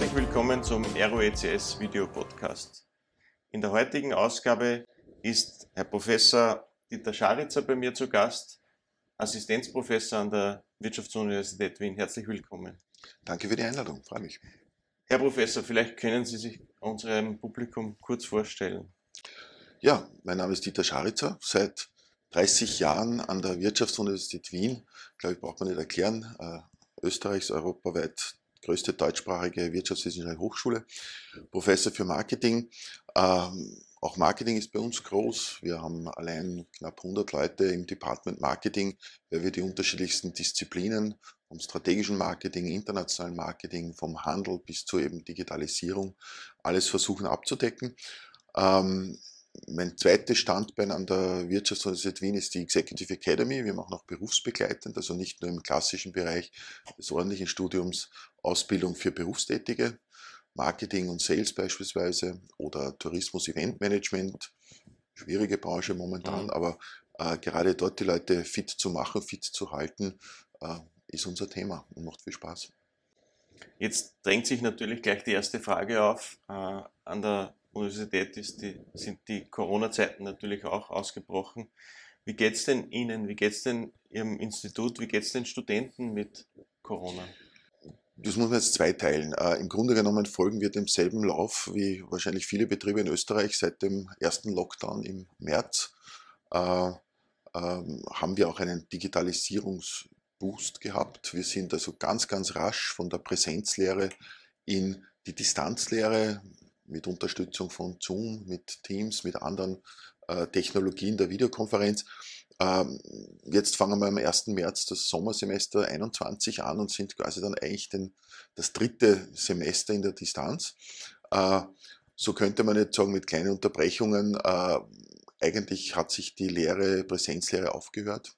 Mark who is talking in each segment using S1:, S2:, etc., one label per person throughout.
S1: Herzlich willkommen zum ROECS Video Podcast. In der heutigen Ausgabe ist Herr Professor Dieter Scharitzer bei mir zu Gast, Assistenzprofessor an der Wirtschaftsuniversität Wien. Herzlich willkommen.
S2: Danke für die Einladung, freue mich.
S1: Herr Professor, vielleicht können Sie sich unserem Publikum kurz vorstellen.
S2: Ja, mein Name ist Dieter Scharitzer, seit 30 Jahren an der Wirtschaftsuniversität Wien. Ich glaube, ich braucht man nicht erklären. Äh, Österreichs europaweit größte deutschsprachige wirtschaftswissenschaftliche Hochschule, Professor für Marketing. Ähm, auch Marketing ist bei uns groß. Wir haben allein knapp 100 Leute im Department Marketing, weil wir die unterschiedlichsten Disziplinen vom strategischen Marketing, internationalen Marketing, vom Handel bis zur eben Digitalisierung alles versuchen abzudecken. Ähm, mein zweites Standbein an der Wirtschaftsuniversität Wien ist die Executive Academy. Wir machen auch berufsbegleitend, also nicht nur im klassischen Bereich des ordentlichen Studiums Ausbildung für Berufstätige, Marketing und Sales beispielsweise oder Tourismus, Eventmanagement. Schwierige Branche momentan, mhm. aber äh, gerade dort die Leute fit zu machen, fit zu halten, äh, ist unser Thema und macht viel Spaß.
S1: Jetzt drängt sich natürlich gleich die erste Frage auf. Äh, an der Universität die, sind die Corona-Zeiten natürlich auch ausgebrochen. Wie geht es denn Ihnen, wie geht es denn Ihrem Institut, wie geht es den Studenten mit Corona?
S2: Das muss man jetzt zweiteilen. Äh, Im Grunde genommen folgen wir demselben Lauf wie wahrscheinlich viele Betriebe in Österreich seit dem ersten Lockdown im März. Äh, ähm, haben wir auch einen Digitalisierungsboost gehabt. Wir sind also ganz, ganz rasch von der Präsenzlehre in die Distanzlehre mit Unterstützung von Zoom, mit Teams, mit anderen äh, Technologien der Videokonferenz. Ähm, jetzt fangen wir am 1. März das Sommersemester 21 an und sind quasi dann eigentlich den, das dritte Semester in der Distanz. Äh, so könnte man jetzt sagen, mit kleinen Unterbrechungen, äh, eigentlich hat sich die Lehre, Präsenzlehre aufgehört.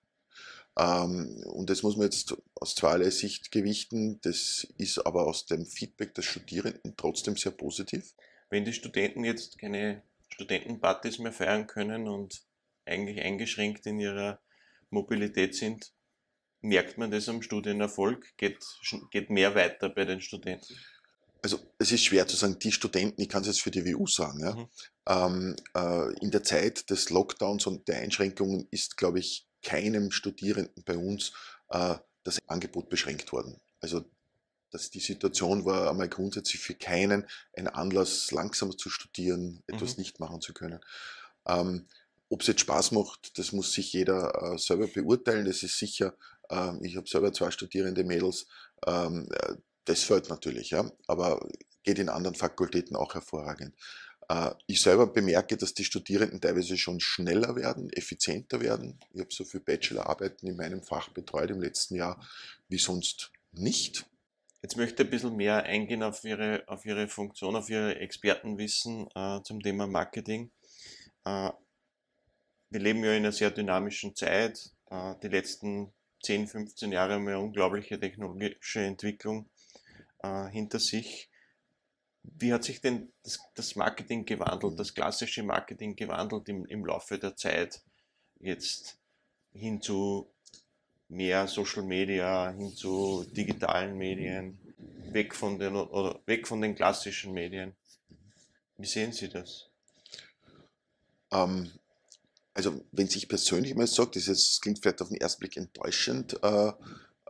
S2: Ähm, und das muss man jetzt aus zweierlei Sicht gewichten. Das ist aber aus dem Feedback der Studierenden trotzdem sehr positiv
S1: wenn die Studenten jetzt keine Studentenpartys mehr feiern können und eigentlich eingeschränkt in ihrer Mobilität sind, merkt man das am Studienerfolg? Geht, geht mehr weiter bei den Studenten?
S2: Also es ist schwer zu sagen, die Studenten, ich kann es jetzt für die WU sagen, ja, mhm. ähm, äh, in der Zeit des Lockdowns und der Einschränkungen ist, glaube ich, keinem Studierenden bei uns äh, das Angebot beschränkt worden. Also dass die Situation war einmal grundsätzlich für keinen ein Anlass, langsamer zu studieren, etwas mhm. nicht machen zu können. Ähm, Ob es jetzt Spaß macht, das muss sich jeder äh, selber beurteilen. Das ist sicher, äh, ich habe selber zwei studierende Mädels, ähm, äh, das fällt natürlich, ja, aber geht in anderen Fakultäten auch hervorragend. Äh, ich selber bemerke, dass die Studierenden teilweise schon schneller werden, effizienter werden. Ich habe so viele Bachelorarbeiten in meinem Fach betreut im letzten Jahr wie sonst nicht.
S1: Jetzt möchte ich ein bisschen mehr eingehen auf Ihre, auf Ihre Funktion, auf Ihre Expertenwissen äh, zum Thema Marketing. Äh, wir leben ja in einer sehr dynamischen Zeit. Äh, die letzten 10, 15 Jahre haben wir unglaubliche technologische Entwicklung äh, hinter sich. Wie hat sich denn das, Marketing gewandelt, das klassische Marketing gewandelt im, im Laufe der Zeit jetzt hin zu mehr Social Media hin zu digitalen Medien, weg von den, oder weg von den klassischen Medien. Wie sehen Sie das?
S2: Ähm, also, wenn sich persönlich mal sagt, das, jetzt, das klingt vielleicht auf den ersten Blick enttäuschend, äh,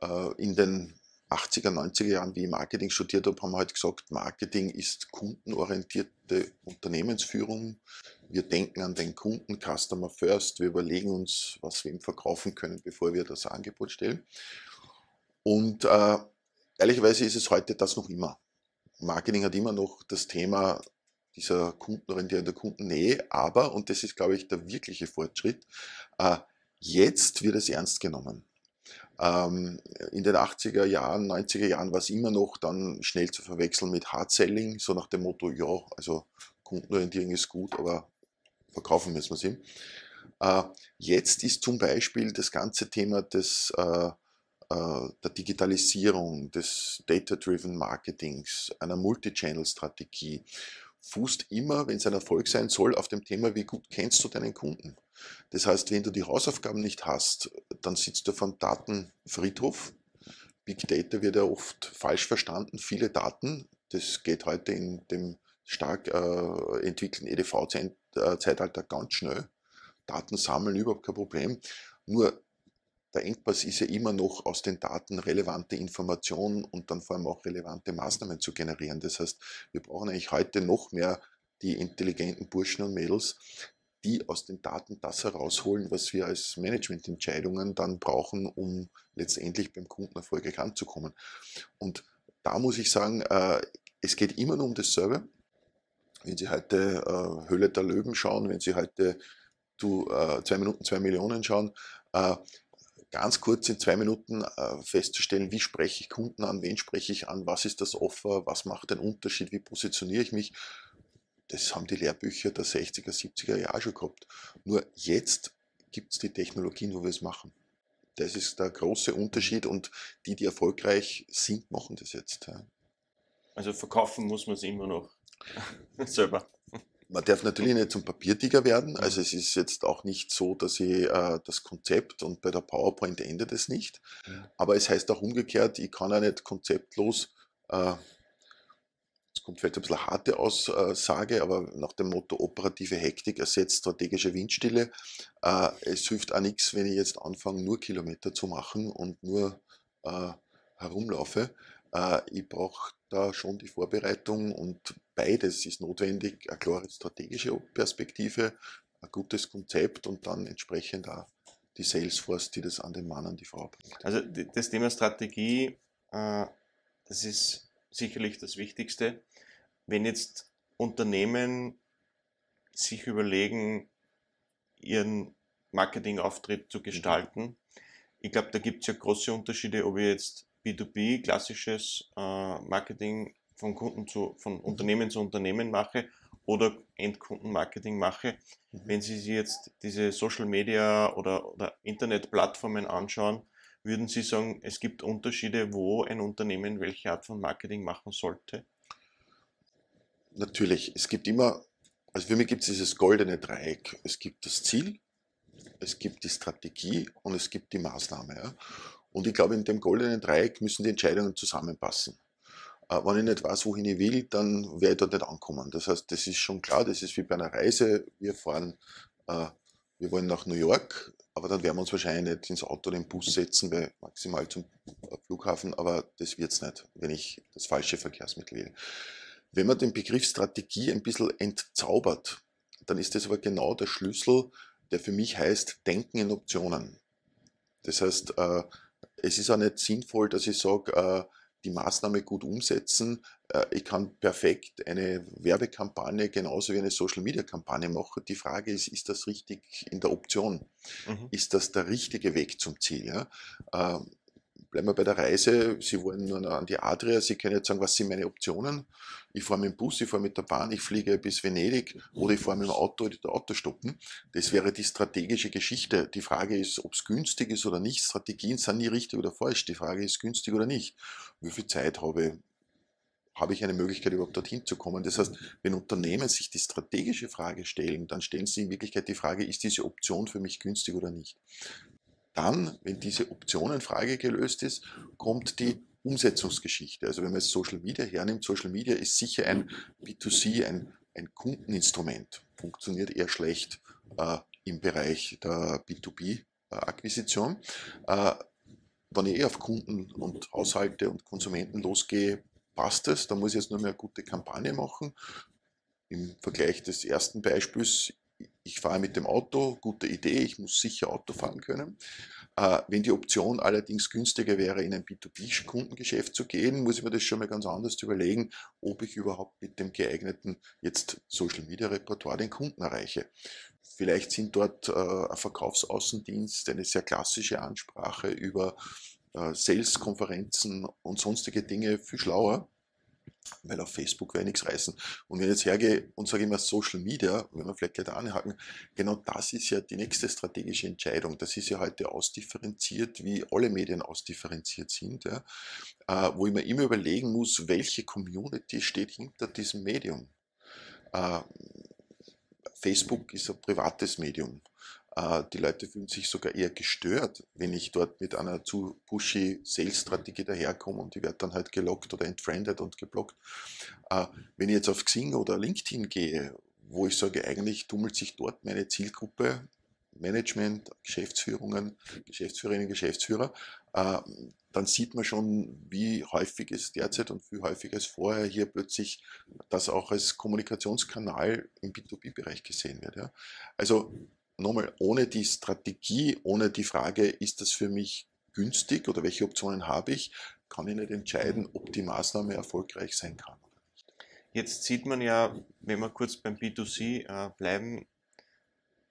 S2: äh, in den 80er, 90er Jahren, wie ich Marketing studiert habe, haben wir halt gesagt, Marketing ist kundenorientierte Unternehmensführung. Wir denken an den Kunden, Customer First. Wir überlegen uns, was wir ihm verkaufen können, bevor wir das Angebot stellen. Und äh, ehrlicherweise ist es heute das noch immer. Marketing hat immer noch das Thema dieser kundenorientierten Kundennähe, aber, und das ist, glaube ich, der wirkliche Fortschritt, äh, jetzt wird es ernst genommen. Ähm, in den 80er Jahren, 90er Jahren war es immer noch dann schnell zu verwechseln mit Hard-Selling, so nach dem Motto, ja, also Kundenorientierung ist gut, aber verkaufen müssen wir sie. Äh, jetzt ist zum Beispiel das ganze Thema des, äh, der Digitalisierung, des Data-Driven Marketings, einer Multi-Channel-Strategie fußt immer, wenn es ein Erfolg sein soll, auf dem Thema, wie gut kennst du deinen Kunden. Das heißt, wenn du die Hausaufgaben nicht hast, dann sitzt du vom Datenfriedhof. Big Data wird ja oft falsch verstanden. Viele Daten, Das geht heute in dem stark äh, entwickelten EDV-Zeitalter ganz schnell. Daten sammeln, überhaupt kein Problem. Nur der Engpass ist ja immer noch aus den Daten relevante Informationen und dann vor allem auch relevante Maßnahmen zu generieren. Das heißt, wir brauchen eigentlich heute noch mehr die intelligenten Burschen und Mädels, die aus den Daten das herausholen, was wir als Managemententscheidungen dann brauchen, um letztendlich beim Kunden erfolgreich anzukommen. Und da muss ich sagen, äh, es geht immer nur um dasselbe. Wenn Sie heute äh, Höhle der Löwen schauen, wenn Sie heute äh, zwei Minuten, zwei Millionen schauen, ganz kurz in zwei Minuten festzustellen, wie spreche ich Kunden an, wen spreche ich an, was ist das Offer, was macht den Unterschied, wie positioniere ich mich das haben die Lehrbücher der 60er, 70er Jahre schon gehabt. Nur jetzt gibt es die Technologien, wo wir es machen. Das ist der große Unterschied und die, die erfolgreich sind, machen das jetzt.
S1: Also verkaufen muss man es immer noch selber.
S2: Man darf natürlich nicht zum Papiertiger werden. Also es ist jetzt auch nicht so, dass ich äh, das Konzept und bei der PowerPoint endet es nicht. Aber es heißt auch umgekehrt, ich kann ja nicht konzeptlos äh, das kommt vielleicht ein bisschen harte Aussage, aber nach dem Motto operative Hektik ersetzt strategische Windstille. Äh, es hilft auch nichts, wenn ich jetzt anfange, nur Kilometer zu machen und nur äh, herumlaufe. Äh, ich brauche da schon die Vorbereitung und beides ist notwendig. Eine klare strategische Perspektive, ein gutes Konzept und dann entsprechend auch die Salesforce, die das an den Mann, an die Frau bringt.
S1: Also das Thema Strategie, das ist sicherlich das Wichtigste. Wenn jetzt Unternehmen sich überlegen, ihren Marketingauftritt zu gestalten, ich glaube, da gibt es ja große Unterschiede, ob ich jetzt B2B, klassisches äh, Marketing von Kunden zu, von mhm. Unternehmen zu Unternehmen mache oder Endkundenmarketing mache. Mhm. Wenn Sie sich jetzt diese Social Media oder, oder Internetplattformen anschauen, würden Sie sagen, es gibt Unterschiede, wo ein Unternehmen welche Art von Marketing machen sollte?
S2: Natürlich, es gibt immer, also für mich gibt es dieses goldene Dreieck. Es gibt das Ziel, es gibt die Strategie und es gibt die Maßnahme. Ja? Und ich glaube, in dem goldenen Dreieck müssen die Entscheidungen zusammenpassen. Äh, wenn ich nicht weiß, wohin ich will, dann werde ich dort nicht ankommen. Das heißt, das ist schon klar, das ist wie bei einer Reise. Wir fahren, äh, wir wollen nach New York, aber dann werden wir uns wahrscheinlich nicht ins Auto oder den Bus setzen, weil maximal zum Flughafen, aber das wird es nicht, wenn ich das falsche Verkehrsmittel wähle. Wenn man den Begriff Strategie ein bisschen entzaubert, dann ist das aber genau der Schlüssel, der für mich heißt, denken in Optionen. Das heißt, äh, es ist auch nicht sinnvoll, dass ich sage, äh, die Maßnahme gut umsetzen. Äh, ich kann perfekt eine Werbekampagne genauso wie eine Social-Media-Kampagne machen. Die Frage ist, ist das richtig in der Option? Mhm. Ist das der richtige Weg zum Ziel? Ja? Ähm, bleiben wir bei der Reise. Sie wollen nur an die Adria. Sie können jetzt sagen, was sind meine Optionen? Ich fahre mit dem Bus, ich fahre mit der Bahn, ich fliege bis Venedig oder ich fahre mit dem Auto oder der Auto stoppen. Das wäre die strategische Geschichte. Die Frage ist, ob es günstig ist oder nicht. Strategien sind nie richtig oder falsch. Die Frage ist, günstig oder nicht. Wie viel Zeit habe ich? Habe ich eine Möglichkeit, überhaupt dorthin zu kommen? Das heißt, wenn Unternehmen sich die strategische Frage stellen, dann stellen sie in Wirklichkeit die Frage, ist diese Option für mich günstig oder nicht? Dann, wenn diese Optionenfrage gelöst ist, kommt die Umsetzungsgeschichte. Also wenn man jetzt Social Media hernimmt, Social Media ist sicher ein B2C, ein, ein Kundeninstrument, funktioniert eher schlecht äh, im Bereich der B2B-Akquisition. Äh, wenn ich eher auf Kunden und Haushalte und Konsumenten losgehe, passt es. Da muss ich jetzt nur mehr eine gute Kampagne machen. Im Vergleich des ersten Beispiels ich fahre mit dem Auto, gute Idee, ich muss sicher Auto fahren können. Äh, wenn die Option allerdings günstiger wäre, in ein B2B-Kundengeschäft zu gehen, muss ich mir das schon mal ganz anders überlegen, ob ich überhaupt mit dem geeigneten jetzt Social Media Repertoire den Kunden erreiche. Vielleicht sind dort äh, ein Verkaufsaußendienst, eine sehr klassische Ansprache über äh, Sales-Konferenzen und sonstige Dinge viel schlauer weil auf Facebook werde ich nichts reißen. Und wenn ich jetzt hergehe und sage immer Social Media, wenn wir vielleicht gleich da anhaken, genau das ist ja die nächste strategische Entscheidung. Das ist ja heute ausdifferenziert, wie alle Medien ausdifferenziert sind, ja, äh, wo ich mir immer überlegen muss, welche Community steht hinter diesem Medium. Äh, Facebook ist ein privates Medium. Äh, die Leute fühlen sich sogar eher gestört, wenn ich dort mit einer zu pushy Sales-Strategie daherkomme und die wird dann halt gelockt oder entfriended und geblockt. Äh, wenn ich jetzt auf Xing oder LinkedIn gehe, wo ich sage, eigentlich tummelt sich dort meine Zielgruppe, Management, Geschäftsführungen, Geschäftsführerinnen, Geschäftsführer, äh, dann sieht man schon, wie häufig es derzeit und wie häufiger als vorher hier plötzlich das auch als Kommunikationskanal im B2B-Bereich gesehen wird. Also nochmal, ohne die Strategie, ohne die Frage, ist das für mich günstig oder welche Optionen habe ich, kann ich nicht entscheiden, ob die Maßnahme erfolgreich sein kann.
S1: Jetzt sieht man ja, wenn wir kurz beim B2C äh, bleiben,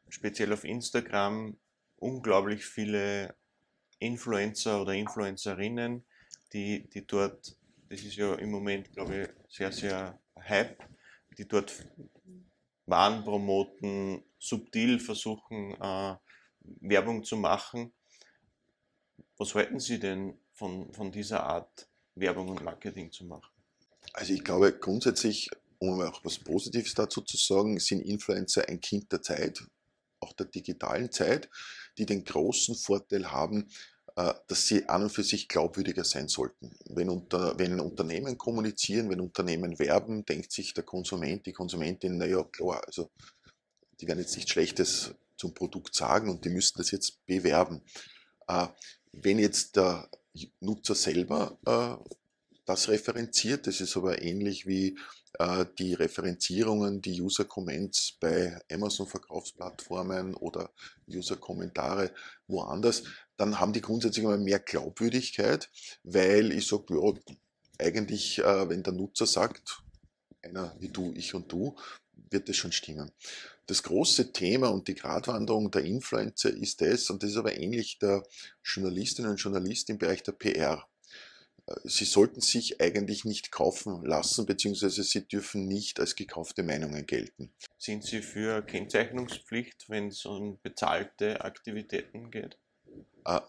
S1: speziell auf Instagram, unglaublich viele Influencer oder Influencerinnen, die, die dort, das ist ja im Moment, glaube ich, sehr, sehr hype, die dort Waren promoten, subtil versuchen, äh, Werbung zu machen. Was halten Sie denn von, von dieser Art, Werbung und Marketing zu machen?
S2: Also ich glaube grundsätzlich, um auch was Positives dazu zu sagen, sind Influencer ein Kind der Zeit, auch der digitalen Zeit, die den großen Vorteil haben, dass sie an und für sich glaubwürdiger sein sollten. Wenn, unter, wenn Unternehmen kommunizieren, wenn Unternehmen werben, denkt sich der Konsument, die Konsumentin, naja, klar, also die werden jetzt nichts Schlechtes zum Produkt sagen und die müssten das jetzt bewerben. Äh, wenn jetzt der Nutzer selber äh, das referenziert, das ist aber ähnlich wie die Referenzierungen, die User-Comments bei Amazon-Verkaufsplattformen oder User-Kommentare woanders, dann haben die grundsätzlich immer mehr Glaubwürdigkeit, weil ich sage, ja, eigentlich, äh, wenn der Nutzer sagt, einer wie du, ich und du, wird das schon stimmen. Das große Thema und die Gratwanderung der Influencer ist das, und das ist aber ähnlich der Journalistinnen und Journalisten im Bereich der PR. Äh, sie sollten sich eigentlich nicht kaufen lassen, beziehungsweise sie dürfen nicht als gekaufte Meinungen gelten.
S1: Sind Sie für Kennzeichnungspflicht, wenn es um bezahlte Aktivitäten geht?
S2: Äh,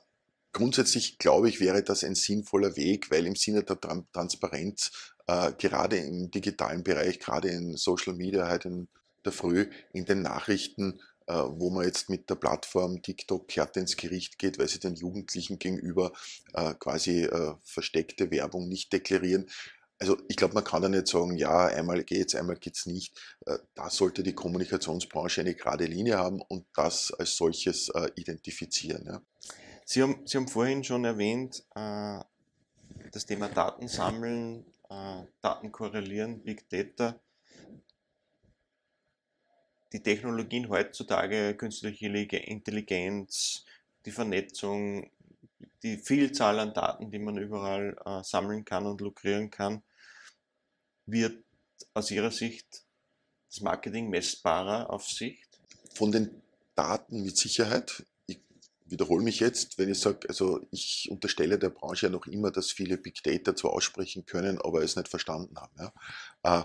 S2: grundsätzlich glaube ich, wäre das ein sinnvoller Weg, weil im Sinne der Transparenz, äh, gerade im digitalen Bereich, gerade in Social Media, heute in der Früh, in den Nachrichten, äh, wo man jetzt mit der Plattform TikTok kehrt ins Gericht geht, weil sie den Jugendlichen gegenüber quasi versteckte Werbung nicht deklarieren. Also ich glaube, man kann da nicht sagen, ja, einmal geht's, einmal geht's nicht. Da sollte die Kommunikationsbranche eine gerade Linie haben und das als solches identifizieren. Ja.
S1: Sie, haben, Sie haben vorhin schon erwähnt, äh, das Thema Daten sammeln, Daten korrelieren, Big Data. Die Technologien heutzutage, künstliche Intelligenz, die Vernetzung, die Vielzahl an Daten, die man überall sammeln kann und lukrieren kann, wird aus Ihrer Sicht das Marketing messbarer auf Sicht?
S2: Von den Daten mit Sicherheit. Wiederhole mich jetzt, wenn ich sage, also ich unterstelle der Branche ja noch immer, dass viele Big Data zwar aussprechen können, aber es nicht verstanden haben. Ja. Äh,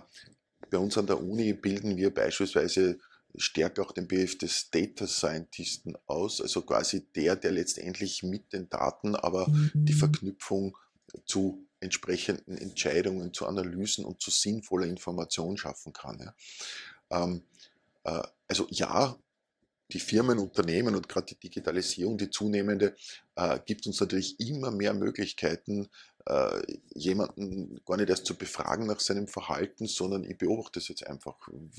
S2: bei uns an der Uni bilden wir beispielsweise stärker auch den Begriff des Data Scientisten aus, also quasi der, der letztendlich mit den Daten aber die mhm. Verknüpfung zu entsprechenden Entscheidungen, zu Analysen und zu sinnvoller Information schaffen kann. Ja. Ähm, äh, also ja, die Firmen, Unternehmen und gerade die Digitalisierung, die zunehmende, äh, gibt uns natürlich immer mehr Möglichkeiten, äh, jemanden gar nicht erst zu befragen nach seinem Verhalten, sondern ich beobachte es jetzt einfach.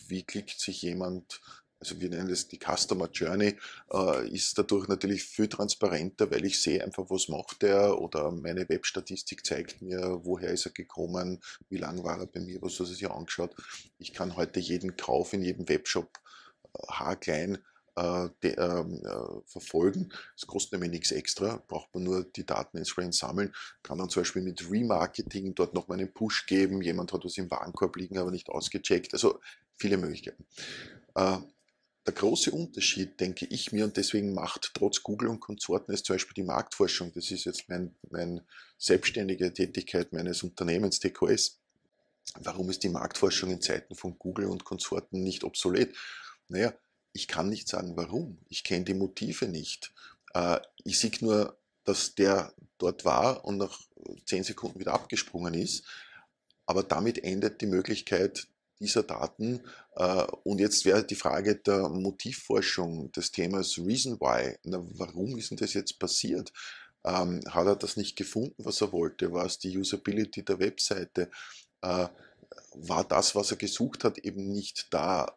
S2: Wie klickt sich jemand also wir nennen das die Customer Journey, äh, ist dadurch natürlich viel transparenter, weil ich sehe einfach, was macht er oder meine Webstatistik zeigt mir, woher ist er gekommen, wie lange war er bei mir, was hat er sich angeschaut. Ich kann heute jeden Kauf in jedem Webshop äh, haarklein äh, de, ähm, äh, verfolgen. Es kostet nämlich nichts extra, braucht man nur die Daten entsprechend sammeln, kann dann zum Beispiel mit Remarketing dort nochmal einen Push geben, jemand hat was im Warenkorb liegen, aber nicht ausgecheckt, also viele Möglichkeiten. Äh, der große Unterschied, denke ich mir, und deswegen macht trotz Google und Konsorten ist zum Beispiel die Marktforschung, das ist jetzt meine mein selbstständige Tätigkeit meines Unternehmens TQS. Warum ist die Marktforschung in Zeiten von Google und Konsorten nicht obsolet? Naja, ich kann nicht sagen, warum. Ich kenne die Motive nicht. Äh, ich sehe nur, dass der dort war und nach zehn Sekunden wieder abgesprungen ist. Aber damit endet die Möglichkeit, dieser Daten. Äh, und jetzt wäre die Frage der Motivforschung des Themas Reason Why. Na, warum ist denn das jetzt passiert? Ähm, hat er das nicht gefunden, was er wollte? War es die Usability der Webseite? Äh, war das, was er gesucht hat, eben nicht da?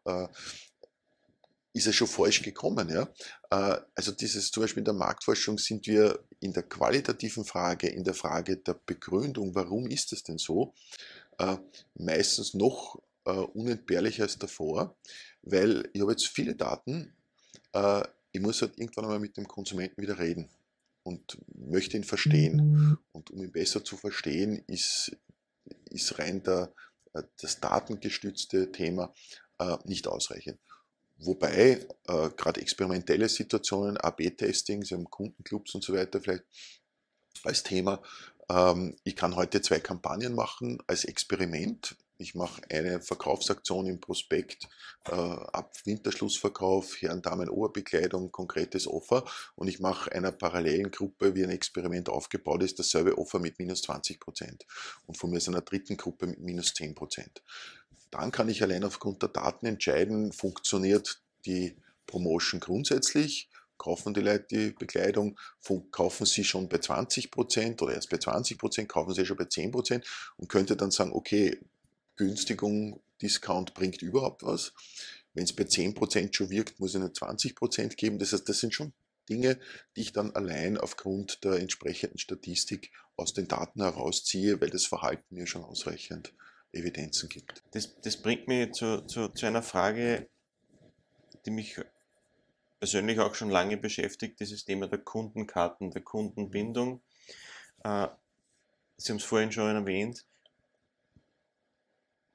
S2: Ist er schon falsch gekommen. Ja? Äh, also dieses zum Beispiel in der Marktforschung sind wir in der qualitativen Frage, in der Frage der Begründung, warum ist es denn so, äh, meistens noch äh, unentbehrlicher als davor, weil ich habe jetzt viele Daten, ich muss halt irgendwann einmal mit dem Konsumenten wieder reden und möchte ihn verstehen. Mhm. Und um ihn besser zu verstehen, ist, ist rein der, das datengestützte Thema nicht ausreichend. Wobei äh, gerade experimentelle Situationen, AB-Testing, Sie haben Kundenclubs und so weiter vielleicht als Thema. Ähm, ich kann heute zwei Kampagnen machen als Experiment. Ich mache eine Verkaufsaktion im Prospekt äh, ab Winterschlussverkauf, Herren, Damen, Oberbekleidung, konkretes Offer und ich mache einer parallelen Gruppe, wie ein Experiment aufgebaut ist, dasselbe Offer mit minus 20 Prozent und von mir ist einer dritten Gruppe mit minus 10 Prozent. Dann kann ich allein aufgrund der Daten entscheiden, funktioniert die Promotion grundsätzlich, kaufen die Leute die Bekleidung, kaufen sie schon bei 20% oder erst bei 20%, kaufen sie schon bei 10% und könnte dann sagen, okay, Günstigung, Discount bringt überhaupt was. Wenn es bei 10% schon wirkt, muss ich nur 20% geben. Das heißt, das sind schon Dinge, die ich dann allein aufgrund der entsprechenden Statistik aus den Daten herausziehe, weil das Verhalten mir schon ausreichend Evidenzen gibt.
S1: Das, das bringt mich zu, zu, zu einer Frage, die mich persönlich auch schon lange beschäftigt, dieses Thema der Kundenkarten, der Kundenbindung. Äh, Sie haben es vorhin schon erwähnt.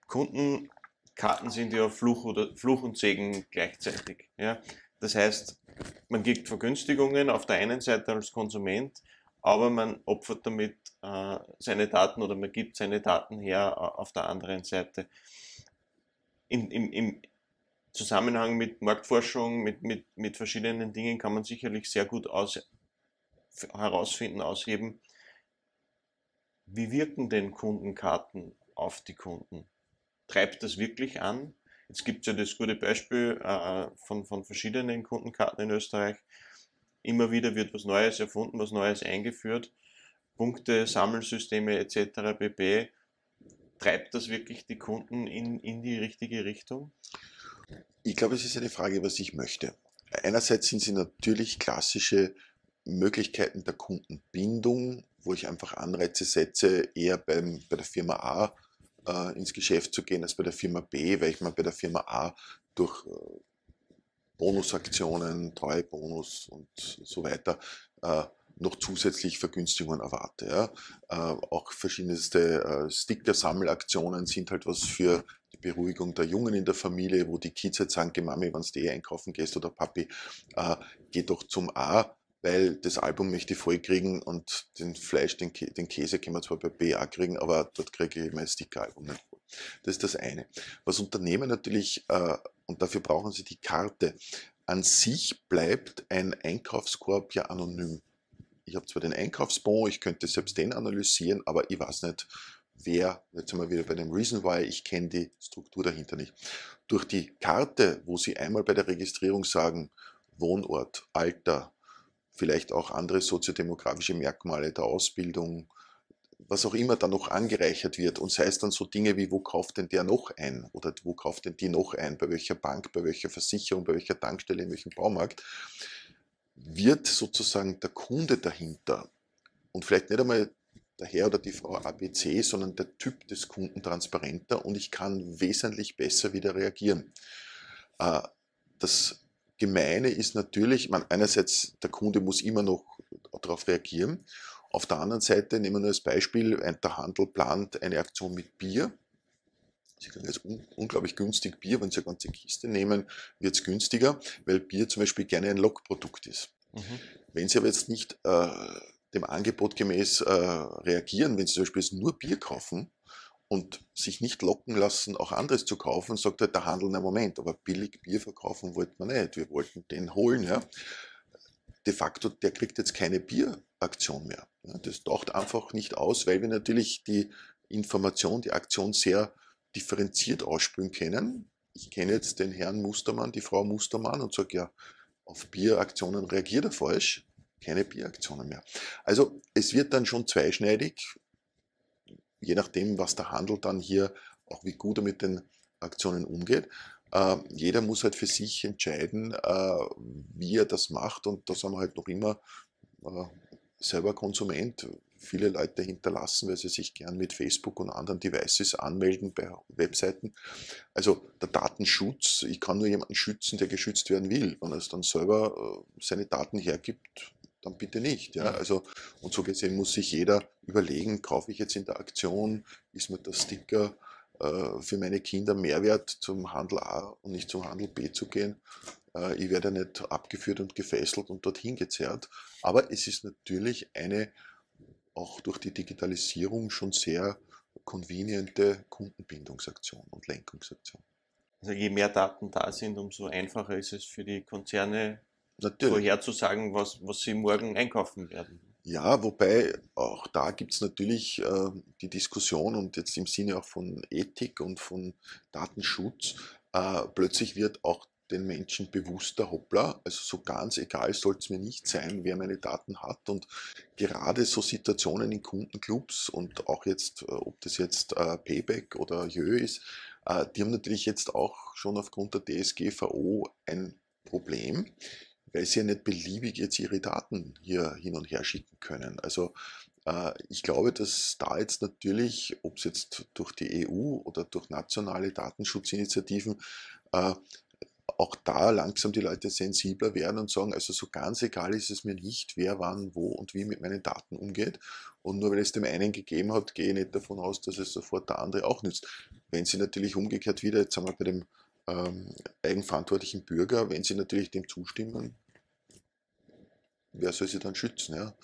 S1: Kundenkarten sind ja Fluch, oder, Fluch und Segen gleichzeitig. Ja? Das heißt, man gibt Vergünstigungen auf der einen Seite als Konsument, aber man opfert damit äh, seine Daten oder man gibt seine Daten her äh, auf der anderen Seite. In, im, Im Zusammenhang mit Marktforschung, mit, mit, mit verschiedenen Dingen kann man sicherlich sehr gut aus, herausfinden, ausheben, wie wirken denn Kundenkarten auf die Kunden? Treibt das wirklich an? Jetzt gibt es ja das gute Beispiel äh, von, von verschiedenen Kundenkarten in Österreich, Immer wieder wird was Neues erfunden, was Neues eingeführt. Punkte, Sammelsysteme etc. pp. Treibt das wirklich die Kunden in, in die richtige Richtung?
S2: Ich glaube, es ist eine Frage, was ich möchte. Einerseits sind sie natürlich klassische Möglichkeiten der Kundenbindung, wo ich einfach Anreize setze, eher beim, bei der Firma A äh, ins Geschäft zu gehen als bei der Firma B, weil ich mir bei der Firma A durch äh, Bonusaktionen, Treuebonus und so weiter äh, noch zusätzlich Vergünstigungen erwarte. Ja. Äh, auch verschiedenste äh, Sticker-Sammelaktionen sind halt was für die Beruhigung der Jungen in der Familie, wo die Kids jetzt sagen, Mami, wenn du eh einkaufen gehst oder Papi, äh, geh doch zum A, weil das Album möchte ich voll kriegen und den Fleisch, den, Kä den Käse können wir zwar bei BA kriegen, aber dort kriege ich mein Sticker-Album nicht voll. Das ist das eine. Was Unternehmen natürlich, äh, und dafür brauchen sie die Karte, an sich bleibt ein Einkaufskorb ja anonym. Ich habe zwar den Einkaufsbon, ich könnte selbst den analysieren, aber ich weiß nicht, wer, jetzt sind wir wieder bei dem Reason Why, ich kenne die Struktur dahinter nicht. Durch die Karte, wo Sie einmal bei der Registrierung sagen, Wohnort, Alter, vielleicht auch andere soziodemografische Merkmale der Ausbildung, was auch immer da noch angereichert wird. Und sei es dann so Dinge wie, wo kauft denn der noch ein? Oder wo kauft denn die noch ein, bei welcher Bank, bei welcher Versicherung, bei welcher Tankstelle, in welchem Baumarkt, wird sozusagen der Kunde dahinter und vielleicht nicht einmal der Herr oder die Frau ABC, sondern der Typ des Kunden transparenter und ich kann wesentlich besser wieder reagieren. Äh, das Gemeine ist natürlich, man, einerseits der Kunde muss immer noch darauf reagieren auf der anderen Seite nehmen wir nur als Beispiel, der Handel plant eine Aktion mit Bier. Sie können jetzt un unglaublich günstig Bier, wenn Sie eine ganze Kiste nehmen, wird es günstiger, weil Bier zum Beispiel gerne ein Lockprodukt ist. Mhm. Wenn Sie aber jetzt nicht äh, dem Angebot gemäß äh, reagieren, wenn Sie zum Beispiel nur Bier kaufen und sich nicht locken lassen, auch anderes zu kaufen, sagt halt der Handel, na Moment, aber billig Bier verkaufen wollten wir nicht, wir wollten den holen. Ja de facto, der kriegt jetzt keine Bieraktion mehr. Das taucht einfach nicht aus, weil wir natürlich die Information, die Aktion sehr differenziert ausspülen können. Ich kenne jetzt den Herrn Mustermann, die Frau Mustermann und sage, ja, auf Bieraktionen reagiert er falsch, keine Bieraktionen mehr. Also es wird dann schon zweischneidig, je nachdem, was der Handel dann hier, auch wie gut er mit den Aktionen umgeht. Äh, jeder muss halt für sich entscheiden, äh, wie er das macht und da sind wir halt noch immer äh, selber Konsument. Viele Leute hinterlassen, weil sie sich gern mit Facebook und anderen Devices anmelden bei Webseiten. Also der Datenschutz, ich kann nur jemanden schützen, der geschützt werden will. Wenn er es dann selber seine Daten hergibt, dann bitte nicht. Ja? Also, und so gesehen muss sich jeder überlegen, kaufe ich jetzt in der Aktion, ist mir der Sticker äh, für meine Kinder Mehrwert, zum Handel A und nicht zum Handel B zu gehen. Äh, ich werde nicht abgeführt und gefesselt und dorthin gezerrt. Aber es ist natürlich eine, auch durch die Digitalisierung schon sehr conveniente Kundenbindungsaktion und Lenkungsaktion.
S1: Also je mehr Daten da sind, umso einfacher ist es für die Konzerne Natürlich. vorherzusagen, was, was sie morgen einkaufen werden.
S2: Ja, wobei auch da gibt es natürlich äh, die Diskussion und jetzt im Sinne auch von Ethik und von Datenschutz, äh, plötzlich wird auch den Menschen bewusster, hoppla, also so ganz egal soll es mir nicht sein, wer meine Daten hat. Und gerade so Situationen in Kundenclubs und auch jetzt, äh, ob das jetzt äh, Payback oder Jö ist, äh, die haben natürlich jetzt auch schon aufgrund der DSGVO ein Problem weil sie ja nicht beliebig jetzt ihre Daten hier hin und her schicken können. Also ich glaube, dass da jetzt natürlich, ob es jetzt durch die EU oder durch nationale Datenschutzinitiativen, auch da langsam die Leute sensibler werden und sagen, also so ganz egal ist es mir nicht, wer wann, wo und wie mit meinen Daten umgeht. Und nur weil es dem einen gegeben hat, gehe ich nicht davon aus, dass es sofort der andere auch nützt. Wenn sie natürlich umgekehrt wieder, jetzt sind wir bei dem ähm, eigenverantwortlichen Bürger, wenn sie natürlich dem zustimmen, wer soll sie dann schützen? Ja?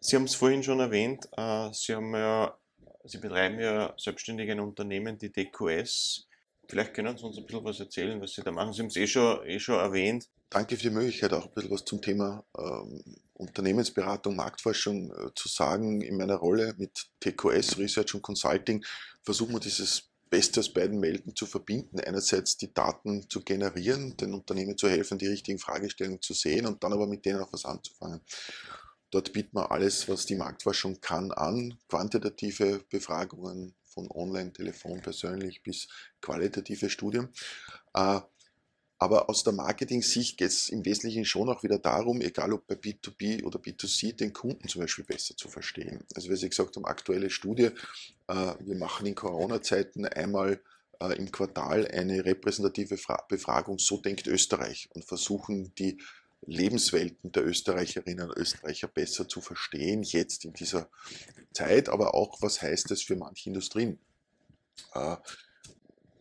S1: Sie haben es vorhin schon erwähnt, äh, Sie haben ja, Sie betreiben ja selbstständig ein Unternehmen, die DQS. Vielleicht können Sie uns ein bisschen was erzählen, was Sie da machen. Sie haben es eh schon, eh schon erwähnt.
S2: Danke für die Möglichkeit, auch ein bisschen was zum Thema ähm, Unternehmensberatung, Marktforschung äh, zu sagen. In meiner Rolle mit TQS, Research und Consulting, versuchen wir dieses Beste aus beiden Welten zu verbinden. Einerseits die Daten zu generieren, den Unternehmen zu helfen, die richtigen Fragestellungen zu sehen und dann aber mit denen auch was anzufangen. Dort bieten wir alles, was die Marktforschung kann, an. Quantitative Befragungen von Online, Telefon, persönlich bis qualitative Studien. Äh, aber aus der Marketing-Sicht geht es im Wesentlichen schon auch wieder darum, egal ob bei B2B oder B2C, den Kunden zum Beispiel besser zu verstehen. Also wie Sie gesagt haben, aktuelle Studie, äh, wir machen in Corona-Zeiten einmal äh, im Quartal eine repräsentative Befragung, so denkt Österreich und versuchen die Lebenswelten der Österreicherinnen und Österreicher besser zu verstehen, jetzt in dieser Zeit, aber auch, was heißt es für manche Industrien. Äh,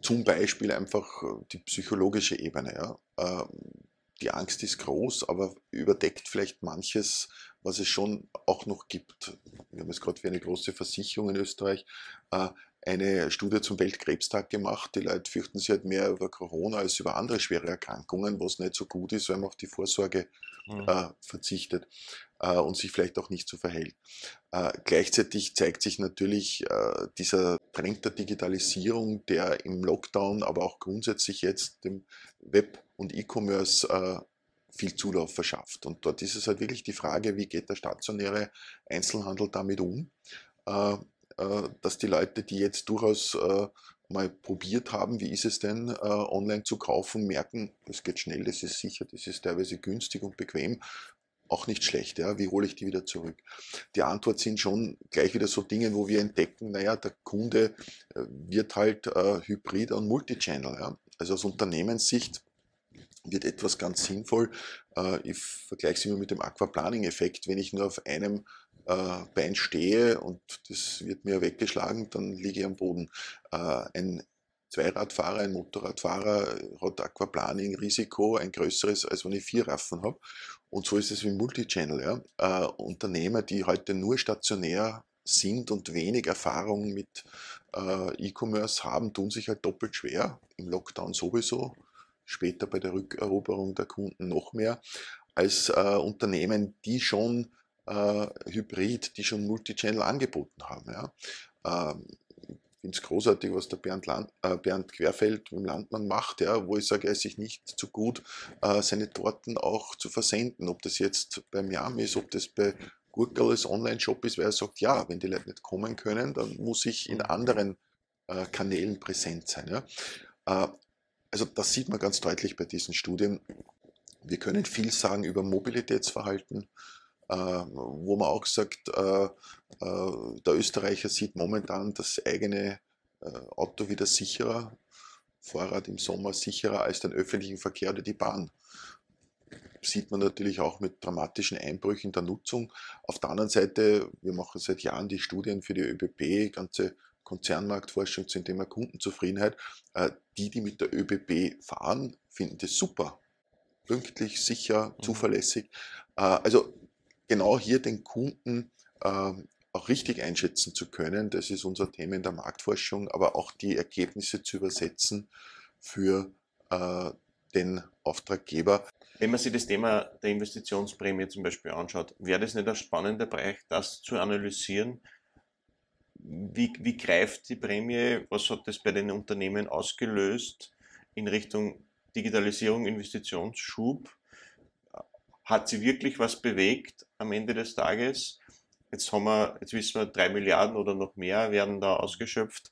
S2: zum Beispiel einfach äh, die psychologische Ebene. Ja. Ähm, die Angst ist groß, aber überdeckt vielleicht manches, was es schon auch noch gibt. Wir haben es gerade für eine große Versicherung in Österreich äh, eine Studie zum Weltkrebstag gemacht. Die Leute fürchten sich halt mehr über Corona als über andere schwere Erkrankungen, was nicht so gut ist, weil man auf die Vorsorge mhm. äh, verzichtet äh, und sich vielleicht auch nicht so verhält. Äh, gleichzeitig zeigt sich natürlich äh, dieser Trend der Digitalisierung, der im Lockdown, aber auch grundsätzlich jetzt dem Web- und E-Commerce äh, viel Zulauf verschafft. Und dort ist es halt wirklich die Frage, wie geht der stationäre Einzelhandel damit um? Äh, dass die Leute, die jetzt durchaus äh, mal probiert haben, wie ist es denn, äh, online zu kaufen, merken, es geht schnell, das ist sicher, das ist teilweise günstig und bequem, auch nicht schlecht. Ja? Wie hole ich die wieder zurück? Die Antwort sind schon gleich wieder so Dinge, wo wir entdecken, naja, der Kunde wird halt äh, Hybrid und Multichannel. Ja? Also aus Unternehmenssicht wird etwas ganz sinnvoll. Ich vergleiche es immer mit dem Aquaplaning-Effekt. Wenn ich nur auf einem äh, Bein stehe und das wird mir weggeschlagen, dann liege ich am Boden. Äh, ein Zweiradfahrer, ein Motorradfahrer hat Aquaplaning-Risiko, ein größeres, als wenn ich vier Raffen habe. Und so ist es wie Multichannel. Ja? Äh, Unternehmer, die heute nur stationär sind und wenig Erfahrung mit äh, E-Commerce haben, tun sich halt doppelt schwer. Im Lockdown sowieso, später bei der Rückeroberung der Kunden noch mehr, als äh, Unternehmen, die schon äh, Hybrid, die schon Multichannel angeboten haben. Ja. Ähm, finde es großartig, was der Bernd, Land, äh, Bernd Querfeld mit dem Landmann macht, ja, wo ich sage, er ist sich nicht zu gut, äh, seine Torten auch zu versenden. Ob das jetzt beim Jam ist, ob das bei Gurkales Online-Shop ist, weil er sagt, ja, wenn die Leute nicht kommen können, dann muss ich in anderen äh, Kanälen präsent sein. Ja. Äh, also das sieht man ganz deutlich bei diesen Studien. Wir können viel sagen über Mobilitätsverhalten, wo man auch sagt, äh, äh, der Österreicher sieht momentan das eigene Auto wieder sicherer, Fahrrad im Sommer sicherer als den öffentlichen Verkehr oder die Bahn. Sieht man natürlich auch mit dramatischen Einbrüchen der Nutzung. Auf der anderen Seite, wir machen seit Jahren die Studien für die ÖBB, ganze Konzernmarktforschung zum Thema Kundenzufriedenheit. Die, die mit der ÖBB fahren, finden das super. Pünktlich, sicher, mhm. zuverlässig. Also genau hier den Kunden ähm, auch richtig einschätzen zu können. Das ist unser Thema in der Marktforschung, aber auch die Ergebnisse zu übersetzen für äh, den Auftraggeber.
S1: Wenn man sich das Thema der Investitionsprämie zum Beispiel anschaut, wäre das nicht ein spannender Bereich, das zu analysieren? Wie, wie greift die Prämie? Was hat das bei den Unternehmen ausgelöst in Richtung Digitalisierung, Investitionsschub? Hat sie wirklich was bewegt am Ende des Tages? Jetzt haben wir, jetzt wissen wir, drei Milliarden oder noch mehr werden da ausgeschöpft.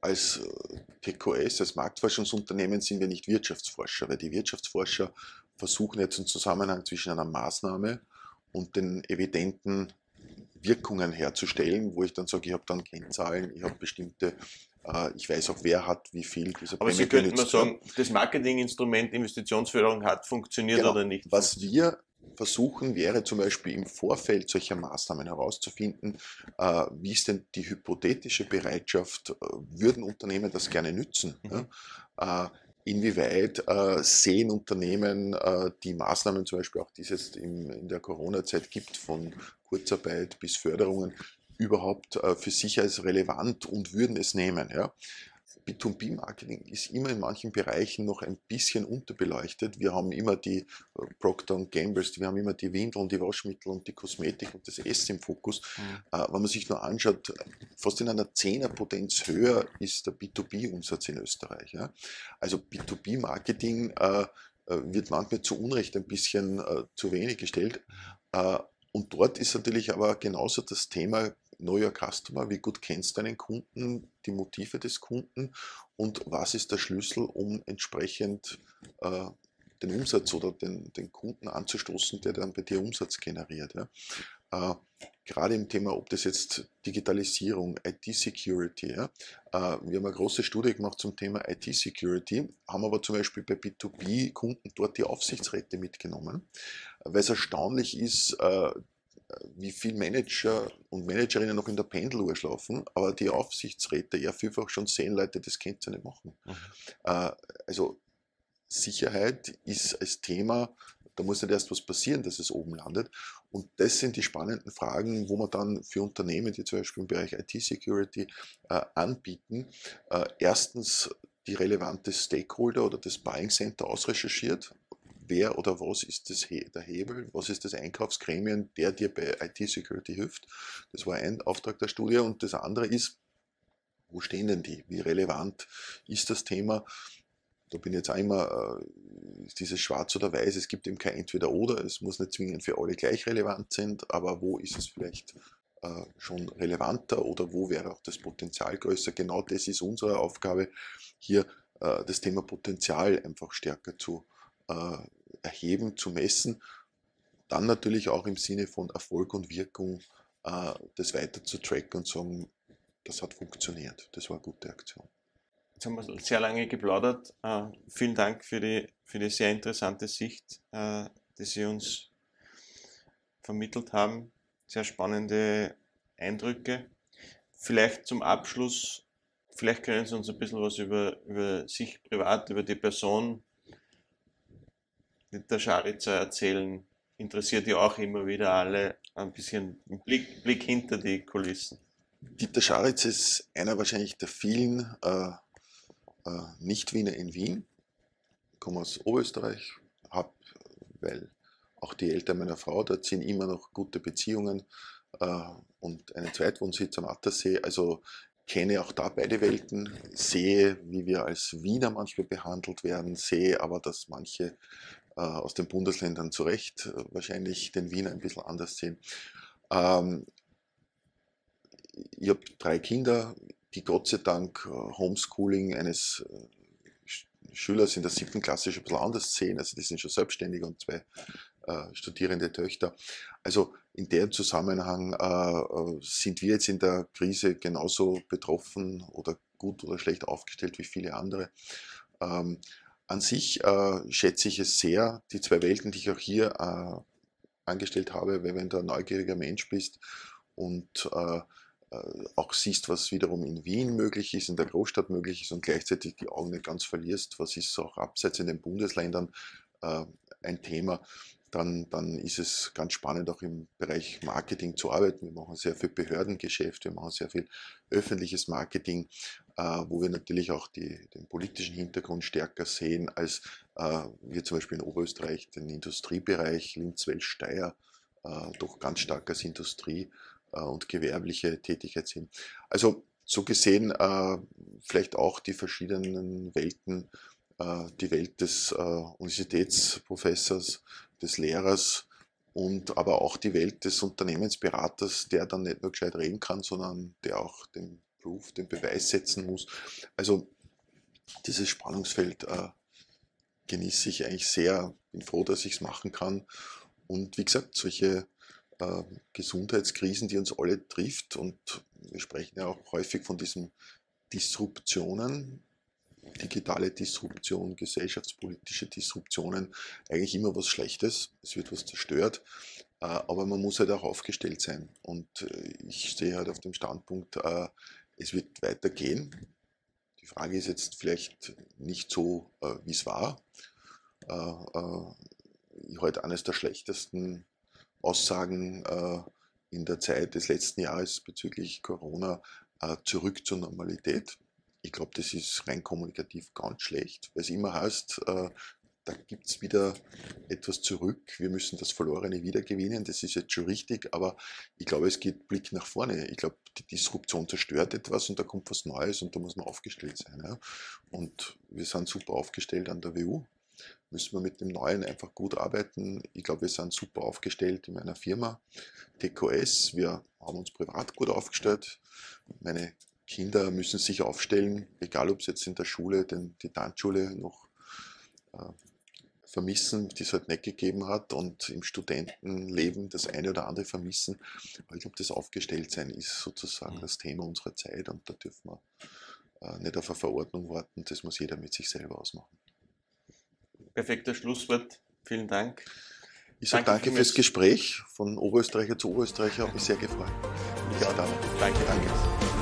S2: Als äh, TQS, als Marktforschungsunternehmen sind wir nicht Wirtschaftsforscher, weil die Wirtschaftsforscher versuchen jetzt einen Zusammenhang zwischen einer Maßnahme und den evidenten Wirkungen herzustellen, wo ich dann sage, ich habe dann Kennzahlen, ich habe bestimmte ich weiß auch, wer hat wie viel
S1: dieser Aber Sie könnten mal sagen, das Marketinginstrument Investitionsförderung hat funktioniert genau. oder nicht?
S2: Was wir versuchen, wäre zum Beispiel im Vorfeld solcher Maßnahmen herauszufinden, äh, wie ist denn die hypothetische Bereitschaft, äh, würden Unternehmen das gerne nützen? Mhm. Ja? inwieweit äh, sehen Unternehmen äh, die Maßnahmen, zum Beispiel auch die es jetzt in, in der Corona-Zeit gibt, von Kurzarbeit bis Förderungen, überhaupt äh, für sich als relevant und würden es nehmen. Ja. B2B-Marketing ist immer in manchen Bereichen noch ein bisschen unterbeleuchtet. Wir haben immer die äh, Procter Gambles, wir haben immer die Windeln, die Waschmittel und die Kosmetik und das Essen im Fokus. Mhm. Äh, wenn man sich nur anschaut, fast in einer Zehnerpotenz höher ist der B2B-Umsatz in Österreich. Ja. Also B2B-Marketing äh, äh, wird manchmal zu Unrecht ein bisschen äh, zu wenig gestellt. Äh, und dort ist natürlich aber genauso das Thema Know Your Customer, wie gut kennst du deinen Kunden, die Motive des Kunden und was ist der Schlüssel, um entsprechend äh, den Umsatz oder den, den Kunden anzustoßen, der dann bei dir Umsatz generiert. Ja. Äh, gerade im Thema, ob das jetzt Digitalisierung, IT-Security, ja. äh, wir haben eine große Studie gemacht zum Thema IT-Security, haben aber zum Beispiel bei B2B-Kunden dort die Aufsichtsräte mitgenommen, weil es erstaunlich ist, äh, wie viele Manager und Managerinnen noch in der Pendeluhr schlafen, aber die Aufsichtsräte ja vielfach schon sehen, Leute, das könnt ihr nicht machen. Mhm. Äh, also Sicherheit ist als Thema, da muss nicht erst was passieren, dass es oben landet. Und das sind die spannenden Fragen, wo man dann für Unternehmen, die zum Beispiel im Bereich IT-Security äh, anbieten, äh, erstens die relevante Stakeholder oder das Buying Center ausrecherchiert wer oder was ist das, der Hebel, was ist das Einkaufsgremien, der dir bei IT-Security hilft. Das war ein Auftrag der Studie. Und das andere ist, wo stehen denn die? Wie relevant ist das Thema? Da bin ich jetzt auch immer äh, dieses Schwarz oder Weiß. Es gibt eben kein Entweder-Oder. Es muss nicht zwingend für alle gleich relevant sein, aber wo ist es vielleicht äh, schon relevanter oder wo wäre auch das Potenzial größer? Genau das ist unsere Aufgabe, hier äh, das Thema Potenzial einfach stärker zu äh, erheben, zu messen. Dann natürlich auch im Sinne von Erfolg und Wirkung äh, das weiter zu tracken und sagen, das hat funktioniert. Das war eine gute Aktion.
S1: Jetzt haben wir sehr lange geplaudert. Äh, vielen Dank für die, für die sehr interessante Sicht, äh, die Sie uns vermittelt haben. Sehr spannende Eindrücke. Vielleicht zum Abschluss, vielleicht können Sie uns ein bisschen was über, über sich privat, über die Person der Scharitzer erzählen, interessiert ja auch immer wieder alle ein bisschen Blick, Blick hinter die Kulissen.
S2: Dieter Scharitz ist einer wahrscheinlich der vielen äh, äh, Nicht-Wiener in Wien. Ich komme aus Oberösterreich, habe, weil auch die Eltern meiner Frau dort sind immer noch gute Beziehungen äh, und einen Zweitwohnsitz am Attersee. Also kenne auch da beide Welten, sehe, wie wir als Wiener manchmal behandelt werden, sehe aber, dass manche aus den Bundesländern zu Recht äh, wahrscheinlich den Wiener ein bisschen anders sehen. Ähm, ich habe drei Kinder, die Gott sei Dank äh, Homeschooling eines äh, Schülers in der siebten Klasse schon ein bisschen anders sehen. Also die sind schon selbstständig und zwei äh, studierende Töchter. Also in dem Zusammenhang äh, äh, sind wir jetzt in der Krise genauso betroffen oder gut oder schlecht aufgestellt wie viele andere. Ähm, an sich äh, schätze ich es sehr, die zwei Welten, die ich auch hier äh, angestellt habe, weil wenn du ein neugieriger Mensch bist und äh, auch siehst, was wiederum in Wien möglich ist, in der Großstadt möglich ist und gleichzeitig die Augen nicht ganz verlierst, was ist auch abseits in den Bundesländern ein Thema, dann, dann ist es ganz spannend, auch im Bereich Marketing zu arbeiten. Wir machen sehr viel Behördengeschäft, wir machen sehr viel öffentliches Marketing, äh, wo wir natürlich auch die, den politischen Hintergrund stärker sehen, als äh, wir zum Beispiel in Oberösterreich den Industriebereich Linz-Wels-Steyr äh, doch ganz stark als Industrie äh, und gewerbliche Tätigkeit sehen. Also so gesehen äh, vielleicht auch die verschiedenen Welten äh, die Welt des Universitätsprofessors, des Lehrers und aber auch die Welt des Unternehmensberaters, der dann nicht nur gescheit reden kann, sondern der auch den Proof, den Beweis setzen muss. Also dieses Spannungsfeld äh, genieße ich eigentlich sehr, bin froh, dass ich es machen kann. Und wie gesagt, solche äh, Gesundheitskrisen, die uns alle trifft, und wir sprechen ja auch häufig von diesen Disruptionen, digitale Disruption, gesellschaftspolitische Disruptionen eigentlich immer was Schlechtes. Es wird was zerstört, äh, aber man muss halt auch aufgestellt sein. Und äh, ich stehe halt auf dem Standpunkt, äh, es wird weitergehen. Die Frage ist jetzt vielleicht nicht so, wie es war. Ich halte eines der schlechtesten Aussagen in der Zeit des letzten Jahres bezüglich Corona zurück zur Normalität. Ich glaube, das ist rein kommunikativ ganz schlecht, weil es immer heißt, äh, da gibt es wieder etwas zurück, wir müssen das Verlorene wieder gewinnen, das ist jetzt schon richtig, aber ich glaube, es geht Blick nach vorne. Ich glaube, die Disruption zerstört etwas und da kommt was Neues und da muss man aufgestellt sein. Ja? Und wir sind super aufgestellt an der WU, müssen wir mit dem Neuen einfach gut arbeiten. Ich glaube, wir sind super aufgestellt in meiner Firma TQS, wir haben uns privat gut aufgestellt. Meine Kinder müssen sich aufstellen, egal ob sie jetzt in der Schule den, die Tanzschule noch äh, vermissen, die es halt nicht gegeben hat und im Studentenleben das eine oder andere vermissen. Aber ich glaube, das Aufgestelltsein ist sozusagen mhm. das Thema unserer Zeit und da dürfen wir äh, nicht auf eine Verordnung warten, das muss jeder mit sich selber ausmachen.
S1: Perfekter Schlusswort. Vielen Dank.
S2: Ich sage danke, danke fürs Gespräch von Oberösterreicher zu Oberösterreicher, hat mich sehr gefreut.
S1: Ich auch. Danke. danke.